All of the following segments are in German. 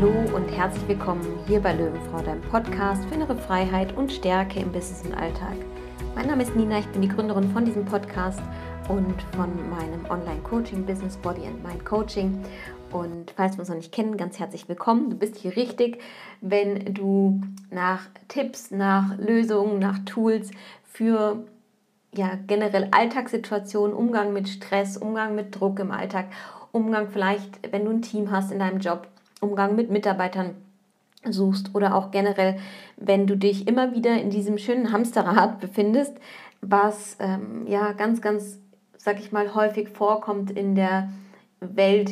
Hallo und herzlich willkommen hier bei Löwenfrau, deinem Podcast für innere Freiheit und Stärke im Business und Alltag. Mein Name ist Nina, ich bin die Gründerin von diesem Podcast und von meinem Online-Coaching-Business Body and Mind Coaching. Und falls wir uns noch nicht kennen, ganz herzlich willkommen. Du bist hier richtig, wenn du nach Tipps, nach Lösungen, nach Tools für ja, generell Alltagssituationen, Umgang mit Stress, Umgang mit Druck im Alltag, Umgang vielleicht, wenn du ein Team hast in deinem Job, Umgang mit Mitarbeitern suchst oder auch generell, wenn du dich immer wieder in diesem schönen Hamsterrad befindest, was ähm, ja ganz, ganz, sag ich mal, häufig vorkommt in der Welt,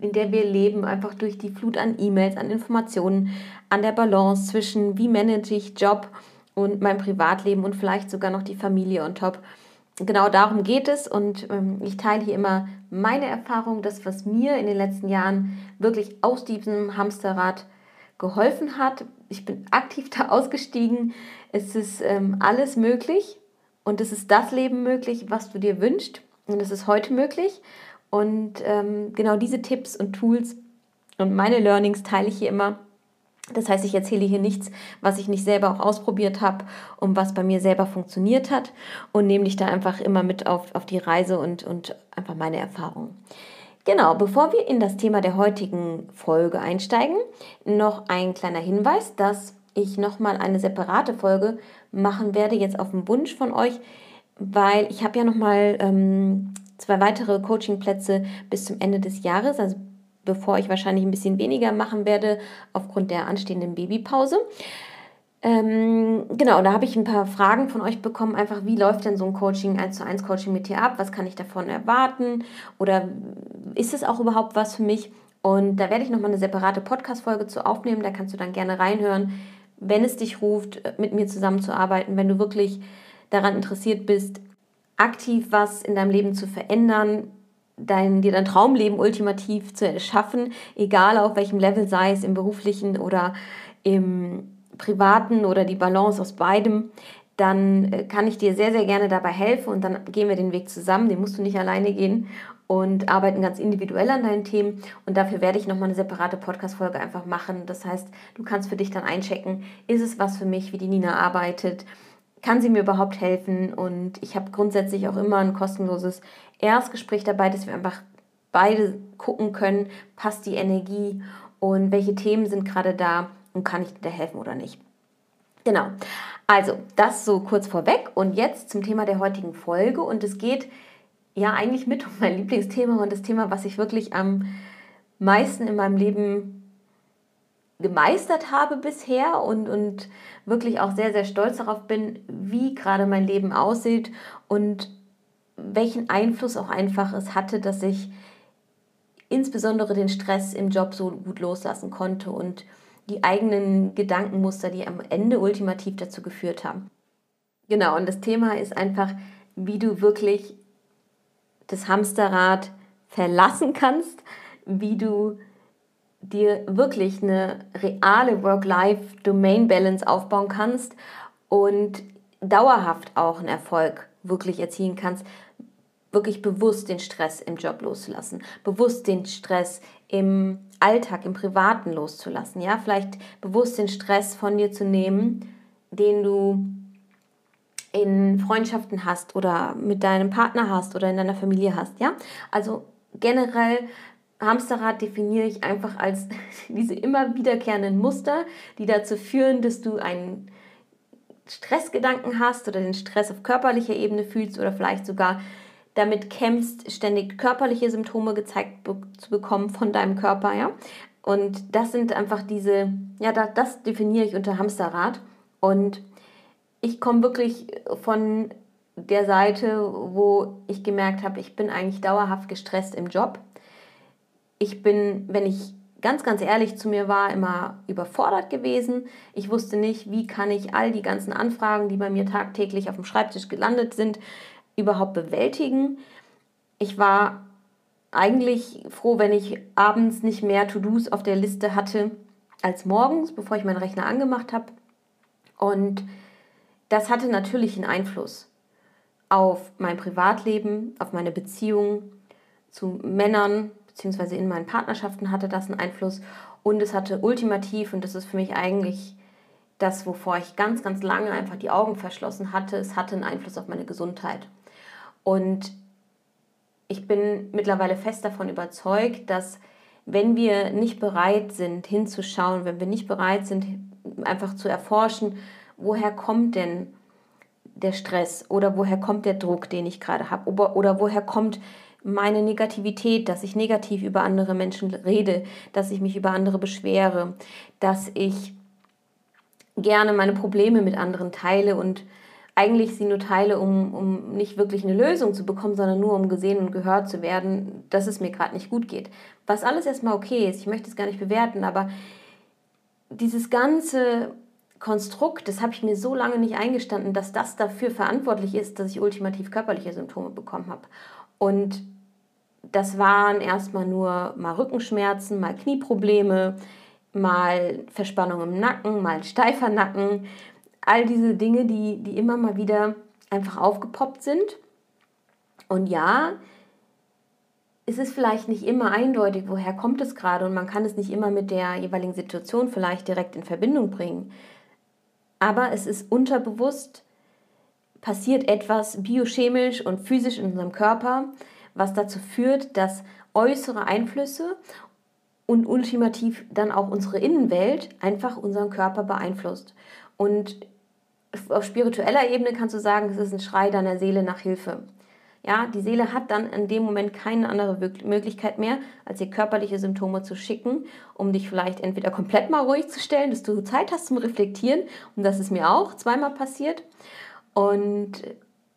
in der wir leben, einfach durch die Flut an E-Mails, an Informationen, an der Balance zwischen, wie manage ich Job und mein Privatleben und vielleicht sogar noch die Familie on top. Genau darum geht es und ähm, ich teile hier immer meine Erfahrung, das, was mir in den letzten Jahren wirklich aus diesem Hamsterrad geholfen hat. Ich bin aktiv da ausgestiegen. Es ist ähm, alles möglich und es ist das Leben möglich, was du dir wünschst. Und es ist heute möglich. Und ähm, genau diese Tipps und Tools und meine Learnings teile ich hier immer. Das heißt, ich erzähle hier nichts, was ich nicht selber auch ausprobiert habe und was bei mir selber funktioniert hat und nehme dich da einfach immer mit auf, auf die Reise und, und einfach meine Erfahrungen. Genau, bevor wir in das Thema der heutigen Folge einsteigen, noch ein kleiner Hinweis, dass ich nochmal eine separate Folge machen werde, jetzt auf den Wunsch von euch, weil ich habe ja nochmal ähm, zwei weitere Coachingplätze bis zum Ende des Jahres, also bevor ich wahrscheinlich ein bisschen weniger machen werde aufgrund der anstehenden Babypause. Ähm, genau, da habe ich ein paar Fragen von euch bekommen. Einfach, wie läuft denn so ein Coaching, 1 zu 1 Coaching mit dir ab? Was kann ich davon erwarten? Oder ist es auch überhaupt was für mich? Und da werde ich nochmal eine separate Podcast-Folge zu aufnehmen. Da kannst du dann gerne reinhören, wenn es dich ruft, mit mir zusammenzuarbeiten, wenn du wirklich daran interessiert bist, aktiv was in deinem Leben zu verändern, dein, dir dein Traumleben ultimativ zu erschaffen, egal auf welchem Level, sei es im beruflichen oder im privaten oder die Balance aus beidem, dann äh, kann ich dir sehr, sehr gerne dabei helfen und dann gehen wir den Weg zusammen. Den musst du nicht alleine gehen und arbeiten ganz individuell an deinen Themen. Und dafür werde ich nochmal eine separate Podcast-Folge einfach machen. Das heißt, du kannst für dich dann einchecken, ist es was für mich, wie die Nina arbeitet? Kann sie mir überhaupt helfen? Und ich habe grundsätzlich auch immer ein kostenloses Erstgespräch dabei, dass wir einfach beide gucken können, passt die Energie und welche Themen sind gerade da und kann ich dir helfen oder nicht. Genau. Also, das so kurz vorweg und jetzt zum Thema der heutigen Folge und es geht ja eigentlich mit um mein Lieblingsthema und das Thema, was ich wirklich am meisten in meinem Leben gemeistert habe bisher und, und wirklich auch sehr, sehr stolz darauf bin, wie gerade mein Leben aussieht und welchen Einfluss auch einfach es hatte, dass ich insbesondere den Stress im Job so gut loslassen konnte und die eigenen Gedankenmuster, die am Ende ultimativ dazu geführt haben. Genau, und das Thema ist einfach, wie du wirklich das Hamsterrad verlassen kannst, wie du dir wirklich eine reale Work-Life-Domain-Balance aufbauen kannst und dauerhaft auch einen Erfolg wirklich erzielen kannst, wirklich bewusst den Stress im Job loszulassen, bewusst den Stress im Alltag, im Privaten loszulassen, ja, vielleicht bewusst den Stress von dir zu nehmen, den du in Freundschaften hast oder mit deinem Partner hast oder in deiner Familie hast, ja? Also generell Hamsterrad definiere ich einfach als diese immer wiederkehrenden Muster, die dazu führen, dass du einen Stressgedanken hast oder den Stress auf körperlicher Ebene fühlst oder vielleicht sogar damit kämpfst, ständig körperliche Symptome gezeigt zu bekommen von deinem Körper, ja. Und das sind einfach diese, ja, das, das definiere ich unter Hamsterrad. Und ich komme wirklich von der Seite, wo ich gemerkt habe, ich bin eigentlich dauerhaft gestresst im Job ich bin, wenn ich ganz, ganz ehrlich zu mir war, immer überfordert gewesen. Ich wusste nicht, wie kann ich all die ganzen Anfragen, die bei mir tagtäglich auf dem Schreibtisch gelandet sind, überhaupt bewältigen. Ich war eigentlich froh, wenn ich abends nicht mehr To-Dos auf der Liste hatte als morgens, bevor ich meinen Rechner angemacht habe. Und das hatte natürlich einen Einfluss auf mein Privatleben, auf meine Beziehung zu Männern, beziehungsweise in meinen Partnerschaften hatte das einen Einfluss Und es hatte ultimativ, und das ist für mich eigentlich das, wovor ich ganz, ganz lange einfach die Augen verschlossen hatte, es hatte einen Einfluss auf meine Gesundheit. Und ich bin mittlerweile fest davon überzeugt, dass wenn wir nicht bereit sind, hinzuschauen, wenn wir nicht bereit sind, einfach zu erforschen, woher kommt denn der Stress oder woher kommt der Druck, den ich gerade habe oder, woher kommt meine Negativität, dass ich negativ über andere Menschen rede, dass ich mich über andere beschwere, dass ich gerne meine Probleme mit anderen teile und eigentlich sie nur teile, um, um nicht wirklich eine Lösung zu bekommen, sondern nur um gesehen und gehört zu werden, dass es mir gerade nicht gut geht. Was alles erstmal okay ist, ich möchte es gar nicht bewerten, aber dieses ganze Konstrukt, das habe ich mir so lange nicht eingestanden, dass das dafür verantwortlich ist, dass ich ultimativ körperliche Symptome bekommen habe. Und das waren erstmal nur mal Rückenschmerzen, mal Knieprobleme, mal Verspannung im Nacken, mal steifer Nacken, all diese Dinge, die, die immer mal wieder einfach aufgepoppt sind. Und ja, es ist vielleicht nicht immer eindeutig, woher kommt es gerade und man kann es nicht immer mit der jeweiligen Situation vielleicht direkt in Verbindung bringen. Aber es ist unterbewusst, passiert etwas biochemisch und physisch in unserem Körper, was dazu führt, dass äußere Einflüsse und ultimativ dann auch unsere Innenwelt einfach unseren Körper beeinflusst. Und auf spiritueller Ebene kannst du sagen, es ist ein Schrei deiner Seele nach Hilfe. Ja, die Seele hat dann in dem Moment keine andere Möglichkeit mehr, als dir körperliche Symptome zu schicken, um dich vielleicht entweder komplett mal ruhig zu stellen, dass du Zeit hast zum Reflektieren. Und das ist mir auch zweimal passiert. Und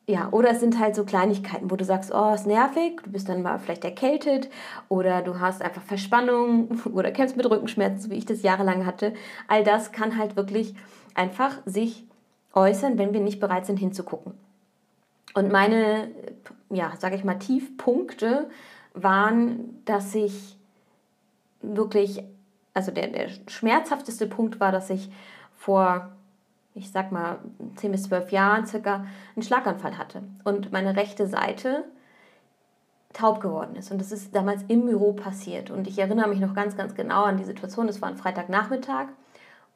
ja, oder es sind halt so Kleinigkeiten, wo du sagst, oh, ist nervig, du bist dann mal vielleicht erkältet oder du hast einfach Verspannung oder kämpfst mit Rückenschmerzen, so wie ich das jahrelang hatte. All das kann halt wirklich einfach sich äußern, wenn wir nicht bereit sind hinzugucken. Und meine, ja, sage ich mal, Tiefpunkte waren, dass ich wirklich, also der, der schmerzhafteste Punkt war, dass ich vor, ich sag mal, 10 bis 12 Jahren circa einen Schlaganfall hatte und meine rechte Seite taub geworden ist. Und das ist damals im Büro passiert. Und ich erinnere mich noch ganz, ganz genau an die Situation. Es war ein Freitagnachmittag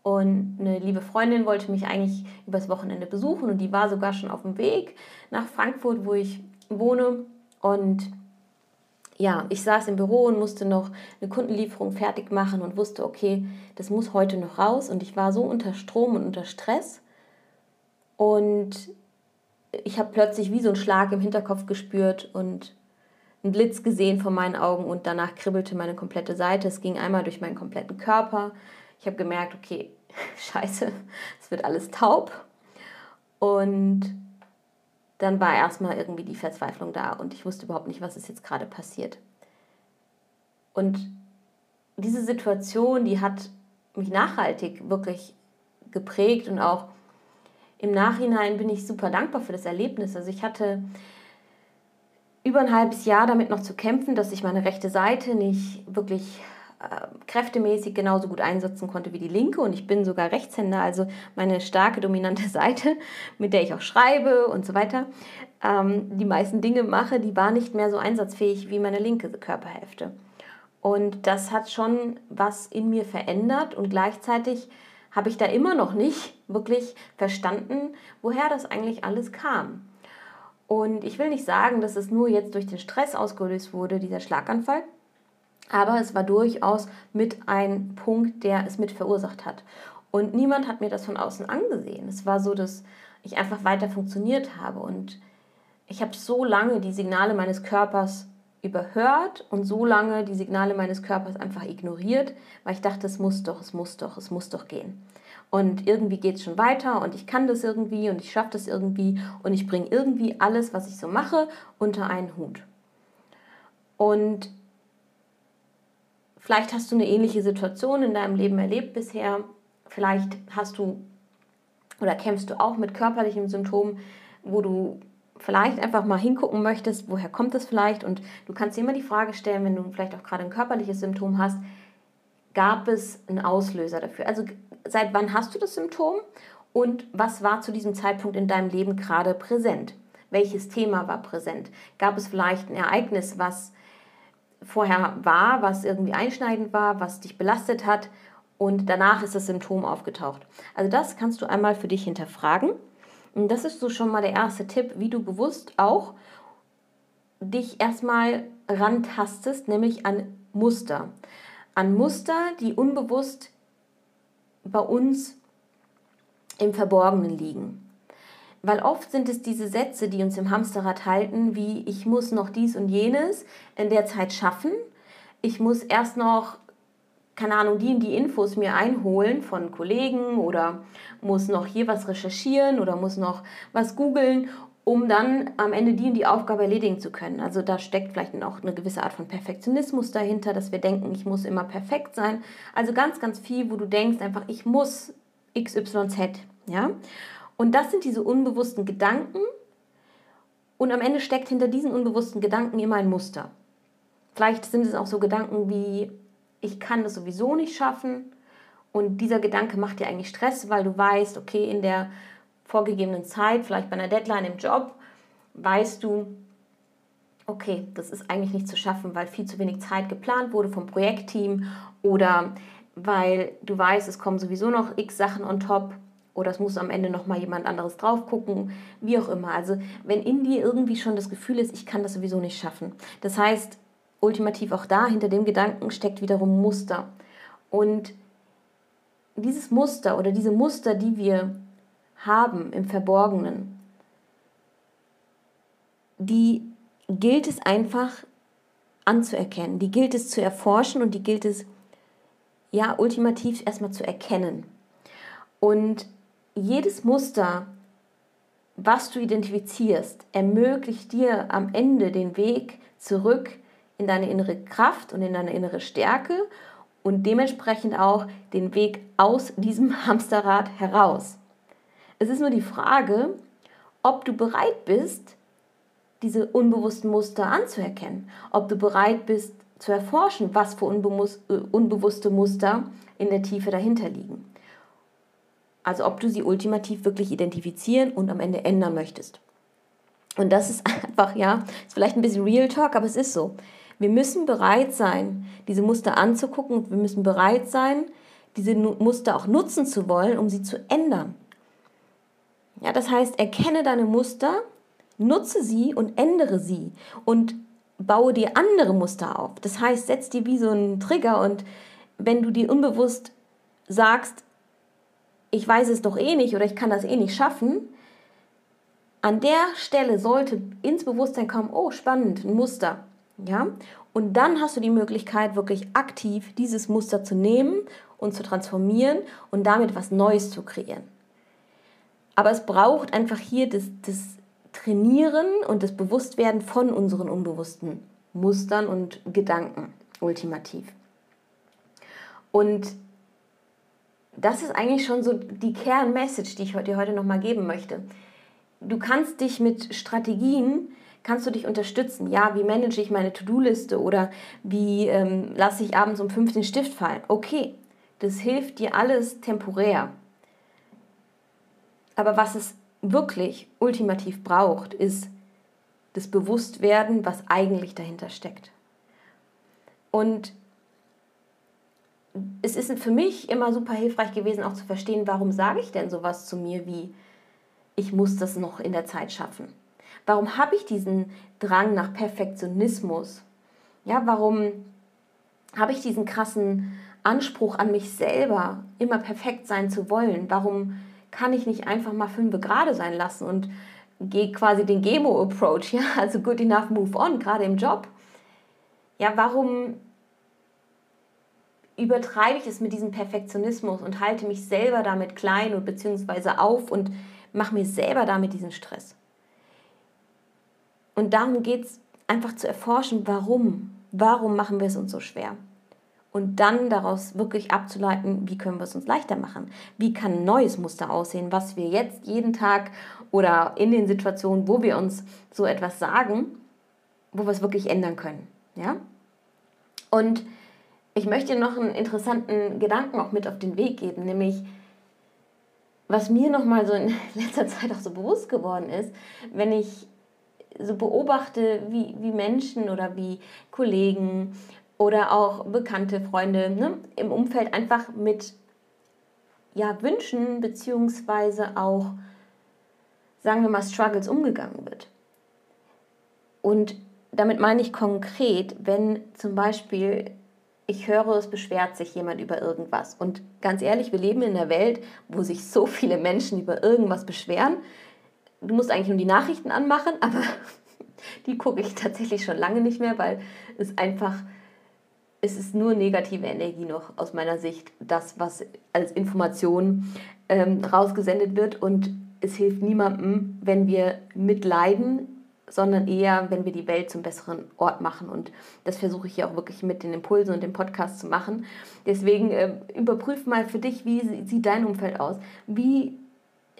und eine liebe Freundin wollte mich eigentlich übers Wochenende besuchen und die war sogar schon auf dem Weg nach Frankfurt, wo ich wohne. Und ja, ich saß im Büro und musste noch eine Kundenlieferung fertig machen und wusste, okay, das muss heute noch raus. Und ich war so unter Strom und unter Stress. Und ich habe plötzlich wie so einen Schlag im Hinterkopf gespürt und einen Blitz gesehen vor meinen Augen und danach kribbelte meine komplette Seite. Es ging einmal durch meinen kompletten Körper. Ich habe gemerkt, okay, scheiße, es wird alles taub. Und dann war erstmal irgendwie die Verzweiflung da und ich wusste überhaupt nicht, was ist jetzt gerade passiert. Und diese Situation, die hat mich nachhaltig wirklich geprägt und auch im Nachhinein bin ich super dankbar für das Erlebnis. Also ich hatte über ein halbes Jahr damit noch zu kämpfen, dass ich meine rechte Seite nicht wirklich kräftemäßig genauso gut einsetzen konnte wie die linke und ich bin sogar Rechtshänder, also meine starke dominante Seite, mit der ich auch schreibe und so weiter, ähm, die meisten Dinge mache, die war nicht mehr so einsatzfähig wie meine linke Körperhälfte. Und das hat schon was in mir verändert und gleichzeitig habe ich da immer noch nicht wirklich verstanden, woher das eigentlich alles kam. Und ich will nicht sagen, dass es nur jetzt durch den Stress ausgelöst wurde, dieser Schlaganfall, aber es war durchaus mit ein Punkt, der es mit verursacht hat. Und niemand hat mir das von außen angesehen. Es war so, dass ich einfach weiter funktioniert habe und ich habe so lange die Signale meines Körpers überhört und so lange die Signale meines Körpers einfach ignoriert, weil ich dachte, es muss doch, es muss doch, es muss doch gehen. Und irgendwie geht es schon weiter und ich kann das irgendwie und ich schaffe das irgendwie und ich bringe irgendwie alles, was ich so mache, unter einen Hut. Und Vielleicht hast du eine ähnliche Situation in deinem Leben erlebt bisher. Vielleicht hast du oder kämpfst du auch mit körperlichen Symptomen, wo du vielleicht einfach mal hingucken möchtest, woher kommt das vielleicht? Und du kannst dir immer die Frage stellen, wenn du vielleicht auch gerade ein körperliches Symptom hast, gab es einen Auslöser dafür? Also seit wann hast du das Symptom und was war zu diesem Zeitpunkt in deinem Leben gerade präsent? Welches Thema war präsent? Gab es vielleicht ein Ereignis, was vorher war, was irgendwie einschneidend war, was dich belastet hat und danach ist das Symptom aufgetaucht. Also das kannst du einmal für dich hinterfragen. Und das ist so schon mal der erste Tipp, wie du bewusst auch dich erstmal rantastest, nämlich an Muster. An Muster, die unbewusst bei uns im Verborgenen liegen. Weil oft sind es diese Sätze, die uns im Hamsterrad halten, wie ich muss noch dies und jenes in der Zeit schaffen. Ich muss erst noch, keine Ahnung, die und die Infos mir einholen von Kollegen oder muss noch hier was recherchieren oder muss noch was googeln, um dann am Ende die und die Aufgabe erledigen zu können. Also da steckt vielleicht auch eine gewisse Art von Perfektionismus dahinter, dass wir denken, ich muss immer perfekt sein. Also ganz, ganz viel, wo du denkst einfach, ich muss XYZ, ja. Und das sind diese unbewussten Gedanken. Und am Ende steckt hinter diesen unbewussten Gedanken immer ein Muster. Vielleicht sind es auch so Gedanken wie, ich kann das sowieso nicht schaffen. Und dieser Gedanke macht dir eigentlich Stress, weil du weißt, okay, in der vorgegebenen Zeit, vielleicht bei einer Deadline im Job, weißt du, okay, das ist eigentlich nicht zu schaffen, weil viel zu wenig Zeit geplant wurde vom Projektteam oder weil du weißt, es kommen sowieso noch x Sachen on top oder es muss am Ende noch mal jemand anderes drauf gucken, wie auch immer. Also wenn in dir irgendwie schon das Gefühl ist, ich kann das sowieso nicht schaffen. Das heißt, ultimativ auch da hinter dem Gedanken steckt wiederum Muster. Und dieses Muster oder diese Muster, die wir haben im Verborgenen, die gilt es einfach anzuerkennen, die gilt es zu erforschen und die gilt es ja ultimativ erstmal zu erkennen. Und jedes Muster, was du identifizierst, ermöglicht dir am Ende den Weg zurück in deine innere Kraft und in deine innere Stärke und dementsprechend auch den Weg aus diesem Hamsterrad heraus. Es ist nur die Frage, ob du bereit bist, diese unbewussten Muster anzuerkennen, ob du bereit bist zu erforschen, was für äh, unbewusste Muster in der Tiefe dahinter liegen. Also ob du sie ultimativ wirklich identifizieren und am Ende ändern möchtest. Und das ist einfach, ja, ist vielleicht ein bisschen Real Talk, aber es ist so. Wir müssen bereit sein, diese Muster anzugucken. Wir müssen bereit sein, diese Muster auch nutzen zu wollen, um sie zu ändern. Ja, das heißt, erkenne deine Muster, nutze sie und ändere sie und baue dir andere Muster auf. Das heißt, setz dir wie so einen Trigger und wenn du dir unbewusst sagst, ich weiß es doch eh nicht oder ich kann das eh nicht schaffen, an der Stelle sollte ins Bewusstsein kommen, oh spannend, ein Muster. Ja? Und dann hast du die Möglichkeit, wirklich aktiv dieses Muster zu nehmen und zu transformieren und damit was Neues zu kreieren. Aber es braucht einfach hier das, das Trainieren und das Bewusstwerden von unseren unbewussten Mustern und Gedanken, ultimativ. Und das ist eigentlich schon so die Kernmessage, die ich dir heute nochmal geben möchte. Du kannst dich mit Strategien, kannst du dich unterstützen. Ja, wie manage ich meine To-Do-Liste oder wie ähm, lasse ich abends um 5 den Stift fallen? Okay, das hilft dir alles temporär. Aber was es wirklich ultimativ braucht, ist das Bewusstwerden, was eigentlich dahinter steckt. Und es ist für mich immer super hilfreich gewesen, auch zu verstehen, warum sage ich denn sowas zu mir wie, ich muss das noch in der Zeit schaffen. Warum habe ich diesen Drang nach Perfektionismus? Ja, warum habe ich diesen krassen Anspruch an mich selber, immer perfekt sein zu wollen? Warum kann ich nicht einfach mal fünf gerade sein lassen und gehe quasi den Gemo-Approach, ja, also good enough, move on, gerade im Job? Ja, warum übertreibe ich es mit diesem Perfektionismus und halte mich selber damit klein und beziehungsweise auf und mache mir selber damit diesen Stress. Und darum geht es einfach zu erforschen, warum. Warum machen wir es uns so schwer? Und dann daraus wirklich abzuleiten, wie können wir es uns leichter machen? Wie kann ein neues Muster aussehen, was wir jetzt jeden Tag oder in den Situationen, wo wir uns so etwas sagen, wo wir es wirklich ändern können. Ja? Und ich möchte noch einen interessanten Gedanken auch mit auf den Weg geben, nämlich was mir noch mal so in letzter Zeit auch so bewusst geworden ist, wenn ich so beobachte, wie, wie Menschen oder wie Kollegen oder auch bekannte Freunde ne, im Umfeld einfach mit ja, Wünschen beziehungsweise auch, sagen wir mal, Struggles umgegangen wird. Und damit meine ich konkret, wenn zum Beispiel ich höre, es beschwert sich jemand über irgendwas. Und ganz ehrlich, wir leben in einer Welt, wo sich so viele Menschen über irgendwas beschweren. Du musst eigentlich nur die Nachrichten anmachen, aber die gucke ich tatsächlich schon lange nicht mehr, weil es einfach, es ist nur negative Energie noch aus meiner Sicht, das, was als Information ähm, rausgesendet wird. Und es hilft niemandem, wenn wir mitleiden, sondern eher, wenn wir die Welt zum besseren Ort machen. Und das versuche ich ja auch wirklich mit den Impulsen und dem Podcast zu machen. Deswegen äh, überprüf mal für dich, wie sieht dein Umfeld aus? Wie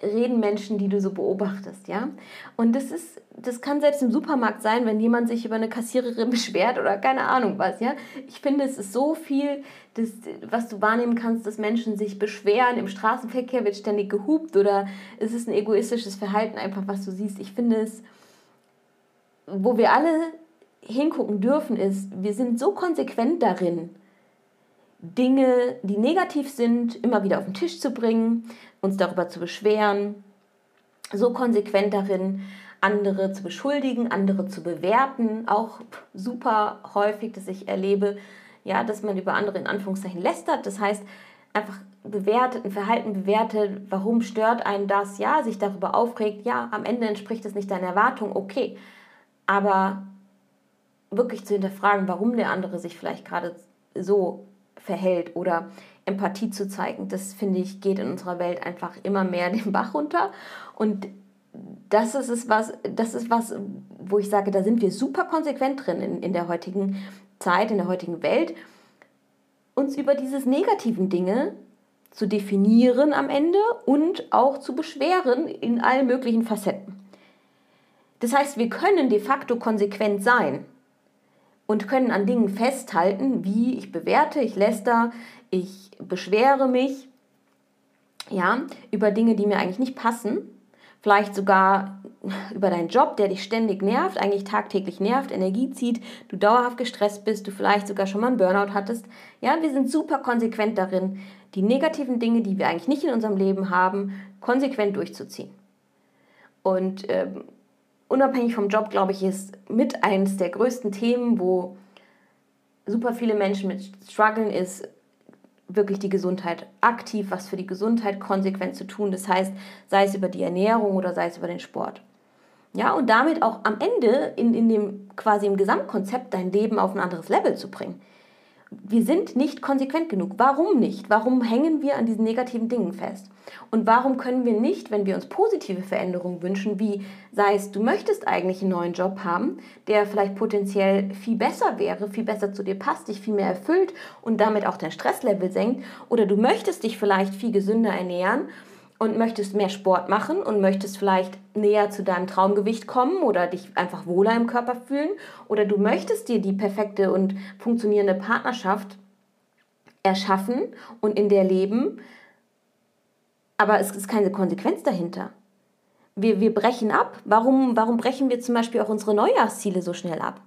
reden Menschen, die du so beobachtest, ja? Und das ist, das kann selbst im Supermarkt sein, wenn jemand sich über eine Kassiererin beschwert oder keine Ahnung was, ja? Ich finde, es ist so viel, das, was du wahrnehmen kannst, dass Menschen sich beschweren, im Straßenverkehr wird ständig gehupt oder es ist ein egoistisches Verhalten einfach, was du siehst. Ich finde es wo wir alle hingucken dürfen, ist, wir sind so konsequent darin, Dinge, die negativ sind, immer wieder auf den Tisch zu bringen, uns darüber zu beschweren, so konsequent darin, andere zu beschuldigen, andere zu bewerten, auch super häufig, dass ich erlebe, ja, dass man über andere in Anführungszeichen lästert, das heißt einfach bewertet, ein Verhalten bewertet, warum stört einen das, ja, sich darüber aufregt, ja, am Ende entspricht es nicht deiner Erwartung, okay, aber wirklich zu hinterfragen, warum der andere sich vielleicht gerade so verhält oder Empathie zu zeigen, das finde ich, geht in unserer Welt einfach immer mehr den Bach runter. Und das ist es was, das ist was, wo ich sage, da sind wir super konsequent drin in, in der heutigen Zeit, in der heutigen Welt, uns über diese negativen Dinge zu definieren am Ende und auch zu beschweren in allen möglichen Facetten. Das heißt, wir können de facto konsequent sein und können an Dingen festhalten, wie ich bewerte, ich läster, ich beschwere mich, ja, über Dinge, die mir eigentlich nicht passen. Vielleicht sogar über deinen Job, der dich ständig nervt, eigentlich tagtäglich nervt, Energie zieht, du dauerhaft gestresst bist, du vielleicht sogar schon mal einen Burnout hattest. Ja, wir sind super konsequent darin, die negativen Dinge, die wir eigentlich nicht in unserem Leben haben, konsequent durchzuziehen. Und ähm, unabhängig vom Job, glaube ich, ist mit eines der größten Themen, wo super viele Menschen mit strugglen, ist wirklich die Gesundheit aktiv, was für die Gesundheit konsequent zu tun. Das heißt, sei es über die Ernährung oder sei es über den Sport. Ja, und damit auch am Ende in, in dem quasi im Gesamtkonzept dein Leben auf ein anderes Level zu bringen wir sind nicht konsequent genug. Warum nicht? Warum hängen wir an diesen negativen Dingen fest? Und warum können wir nicht, wenn wir uns positive Veränderungen wünschen, wie sei es, du möchtest eigentlich einen neuen Job haben, der vielleicht potenziell viel besser wäre, viel besser zu dir passt, dich viel mehr erfüllt und damit auch dein Stresslevel senkt, oder du möchtest dich vielleicht viel gesünder ernähren und möchtest mehr Sport machen und möchtest vielleicht näher zu deinem Traumgewicht kommen oder dich einfach wohler im Körper fühlen oder du möchtest dir die perfekte und funktionierende Partnerschaft erschaffen und in der leben, aber es ist keine Konsequenz dahinter. Wir, wir brechen ab. Warum, warum brechen wir zum Beispiel auch unsere Neujahrsziele so schnell ab?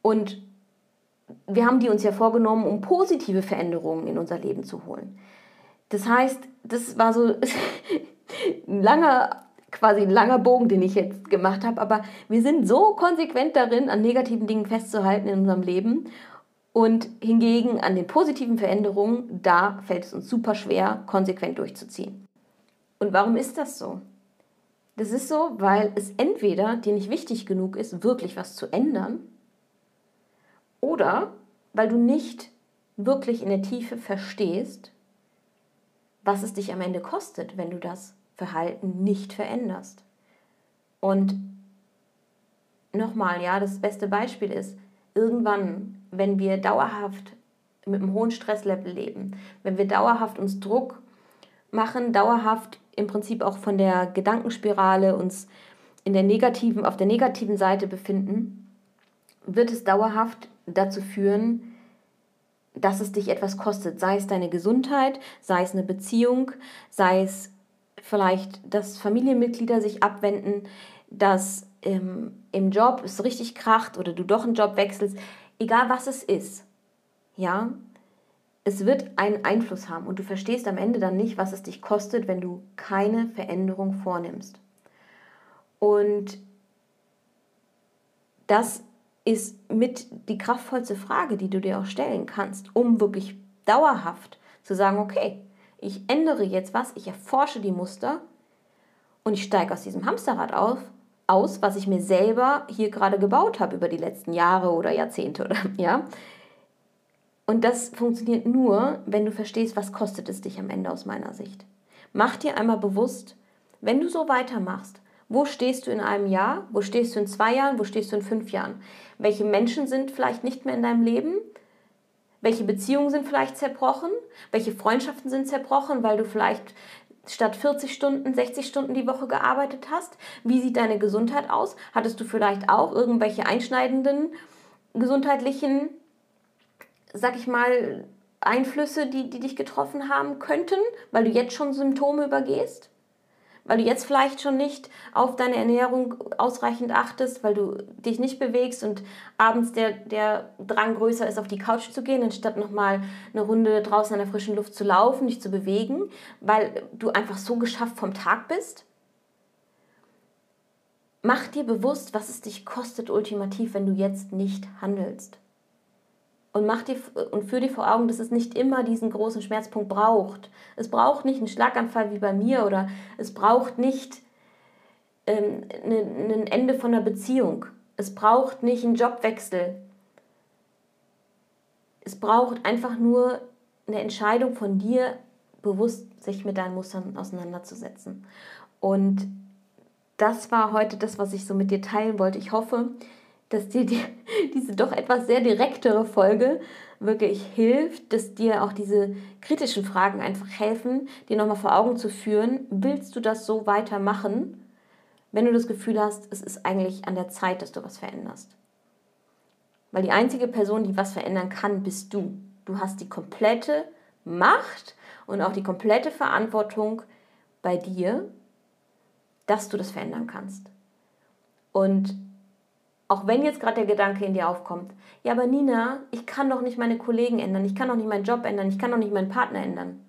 Und wir haben die uns ja vorgenommen, um positive Veränderungen in unser Leben zu holen. Das heißt, das war so ein langer, quasi ein langer Bogen, den ich jetzt gemacht habe, aber wir sind so konsequent darin, an negativen Dingen festzuhalten in unserem Leben und hingegen an den positiven Veränderungen, da fällt es uns super schwer, konsequent durchzuziehen. Und warum ist das so? Das ist so, weil es entweder dir nicht wichtig genug ist, wirklich was zu ändern, oder weil du nicht wirklich in der Tiefe verstehst, was es dich am Ende kostet, wenn du das Verhalten nicht veränderst. Und nochmal, ja, das beste Beispiel ist, irgendwann, wenn wir dauerhaft mit einem hohen Stresslevel leben, wenn wir dauerhaft uns Druck machen, dauerhaft im Prinzip auch von der Gedankenspirale uns in der negativen, auf der negativen Seite befinden, wird es dauerhaft dazu führen, dass es dich etwas kostet, sei es deine Gesundheit, sei es eine Beziehung, sei es vielleicht, dass Familienmitglieder sich abwenden, dass ähm, im Job es richtig kracht oder du doch einen Job wechselst, egal was es ist, ja, es wird einen Einfluss haben und du verstehst am Ende dann nicht, was es dich kostet, wenn du keine Veränderung vornimmst. Und das ist mit die kraftvollste Frage, die du dir auch stellen kannst, um wirklich dauerhaft zu sagen, okay, ich ändere jetzt was, ich erforsche die Muster und ich steige aus diesem Hamsterrad auf, aus, was ich mir selber hier gerade gebaut habe über die letzten Jahre oder Jahrzehnte oder ja. Und das funktioniert nur, wenn du verstehst, was kostet es dich am Ende aus meiner Sicht. Mach dir einmal bewusst, wenn du so weitermachst, wo stehst du in einem Jahr? Wo stehst du in zwei Jahren? Wo stehst du in fünf Jahren? Welche Menschen sind vielleicht nicht mehr in deinem Leben? Welche Beziehungen sind vielleicht zerbrochen? Welche Freundschaften sind zerbrochen, weil du vielleicht statt 40 Stunden 60 Stunden die Woche gearbeitet hast? Wie sieht deine Gesundheit aus? Hattest du vielleicht auch irgendwelche einschneidenden gesundheitlichen sag ich mal, Einflüsse, die, die dich getroffen haben könnten, weil du jetzt schon Symptome übergehst? Weil du jetzt vielleicht schon nicht auf deine Ernährung ausreichend achtest, weil du dich nicht bewegst und abends der, der Drang größer ist, auf die Couch zu gehen, anstatt nochmal eine Runde draußen in der frischen Luft zu laufen, dich zu bewegen, weil du einfach so geschafft vom Tag bist? Mach dir bewusst, was es dich kostet ultimativ, wenn du jetzt nicht handelst und mach dir und führ dir vor Augen, dass es nicht immer diesen großen Schmerzpunkt braucht. Es braucht nicht einen Schlaganfall wie bei mir oder es braucht nicht ähm, ne, ein Ende von einer Beziehung. Es braucht nicht einen Jobwechsel. Es braucht einfach nur eine Entscheidung von dir, bewusst sich mit deinen Mustern auseinanderzusetzen. Und das war heute das, was ich so mit dir teilen wollte. Ich hoffe, dass dir die, diese doch etwas sehr direktere Folge wirklich hilft, dass dir auch diese kritischen Fragen einfach helfen, dir nochmal vor Augen zu führen, willst du das so weitermachen, wenn du das Gefühl hast, es ist eigentlich an der Zeit, dass du was veränderst. Weil die einzige Person, die was verändern kann, bist du. Du hast die komplette Macht und auch die komplette Verantwortung bei dir, dass du das verändern kannst. Und auch wenn jetzt gerade der Gedanke in dir aufkommt, ja, aber Nina, ich kann doch nicht meine Kollegen ändern, ich kann doch nicht meinen Job ändern, ich kann doch nicht meinen Partner ändern.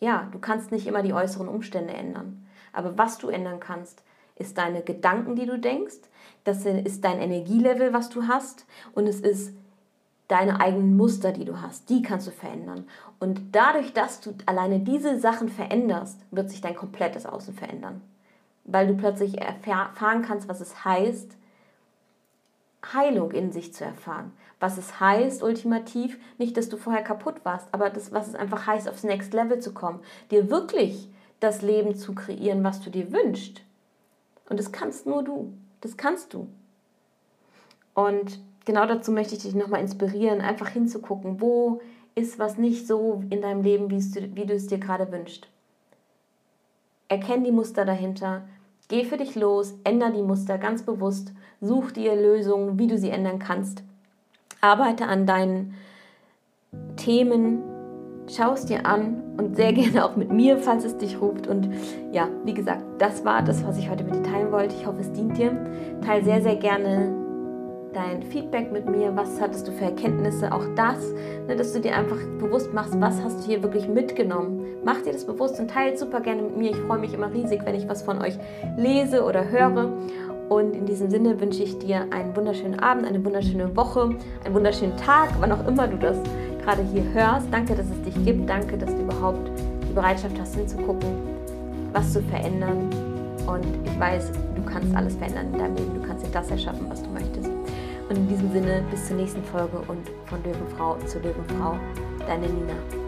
Ja, du kannst nicht immer die äußeren Umstände ändern. Aber was du ändern kannst, ist deine Gedanken, die du denkst, das ist dein Energielevel, was du hast und es ist deine eigenen Muster, die du hast, die kannst du verändern. Und dadurch, dass du alleine diese Sachen veränderst, wird sich dein komplettes Außen verändern. Weil du plötzlich erfahren kannst, was es heißt, Heilung in sich zu erfahren. Was es heißt, ultimativ, nicht, dass du vorher kaputt warst, aber das, was es einfach heißt, aufs Next Level zu kommen. Dir wirklich das Leben zu kreieren, was du dir wünschst. Und das kannst nur du. Das kannst du. Und genau dazu möchte ich dich nochmal inspirieren, einfach hinzugucken, wo ist was nicht so in deinem Leben, wie du es dir gerade wünschst. Erkenn die Muster dahinter, geh für dich los, änder die Muster ganz bewusst Such dir Lösungen, wie du sie ändern kannst. Arbeite an deinen Themen, schau es dir an und sehr gerne auch mit mir, falls es dich ruft. Und ja, wie gesagt, das war das, was ich heute mit dir teilen wollte. Ich hoffe, es dient dir. Teil sehr, sehr gerne dein Feedback mit mir. Was hattest du für Erkenntnisse? Auch das, ne, dass du dir einfach bewusst machst, was hast du hier wirklich mitgenommen. Mach dir das bewusst und teile super gerne mit mir. Ich freue mich immer riesig, wenn ich was von euch lese oder höre. Und in diesem Sinne wünsche ich dir einen wunderschönen Abend, eine wunderschöne Woche, einen wunderschönen Tag, wann auch immer du das gerade hier hörst. Danke, dass es dich gibt. Danke, dass du überhaupt die Bereitschaft hast, hinzugucken, was zu verändern. Und ich weiß, du kannst alles verändern in deinem Leben. Du kannst dir das erschaffen, was du möchtest. Und in diesem Sinne, bis zur nächsten Folge und von Löwenfrau zu Löwenfrau, deine Nina.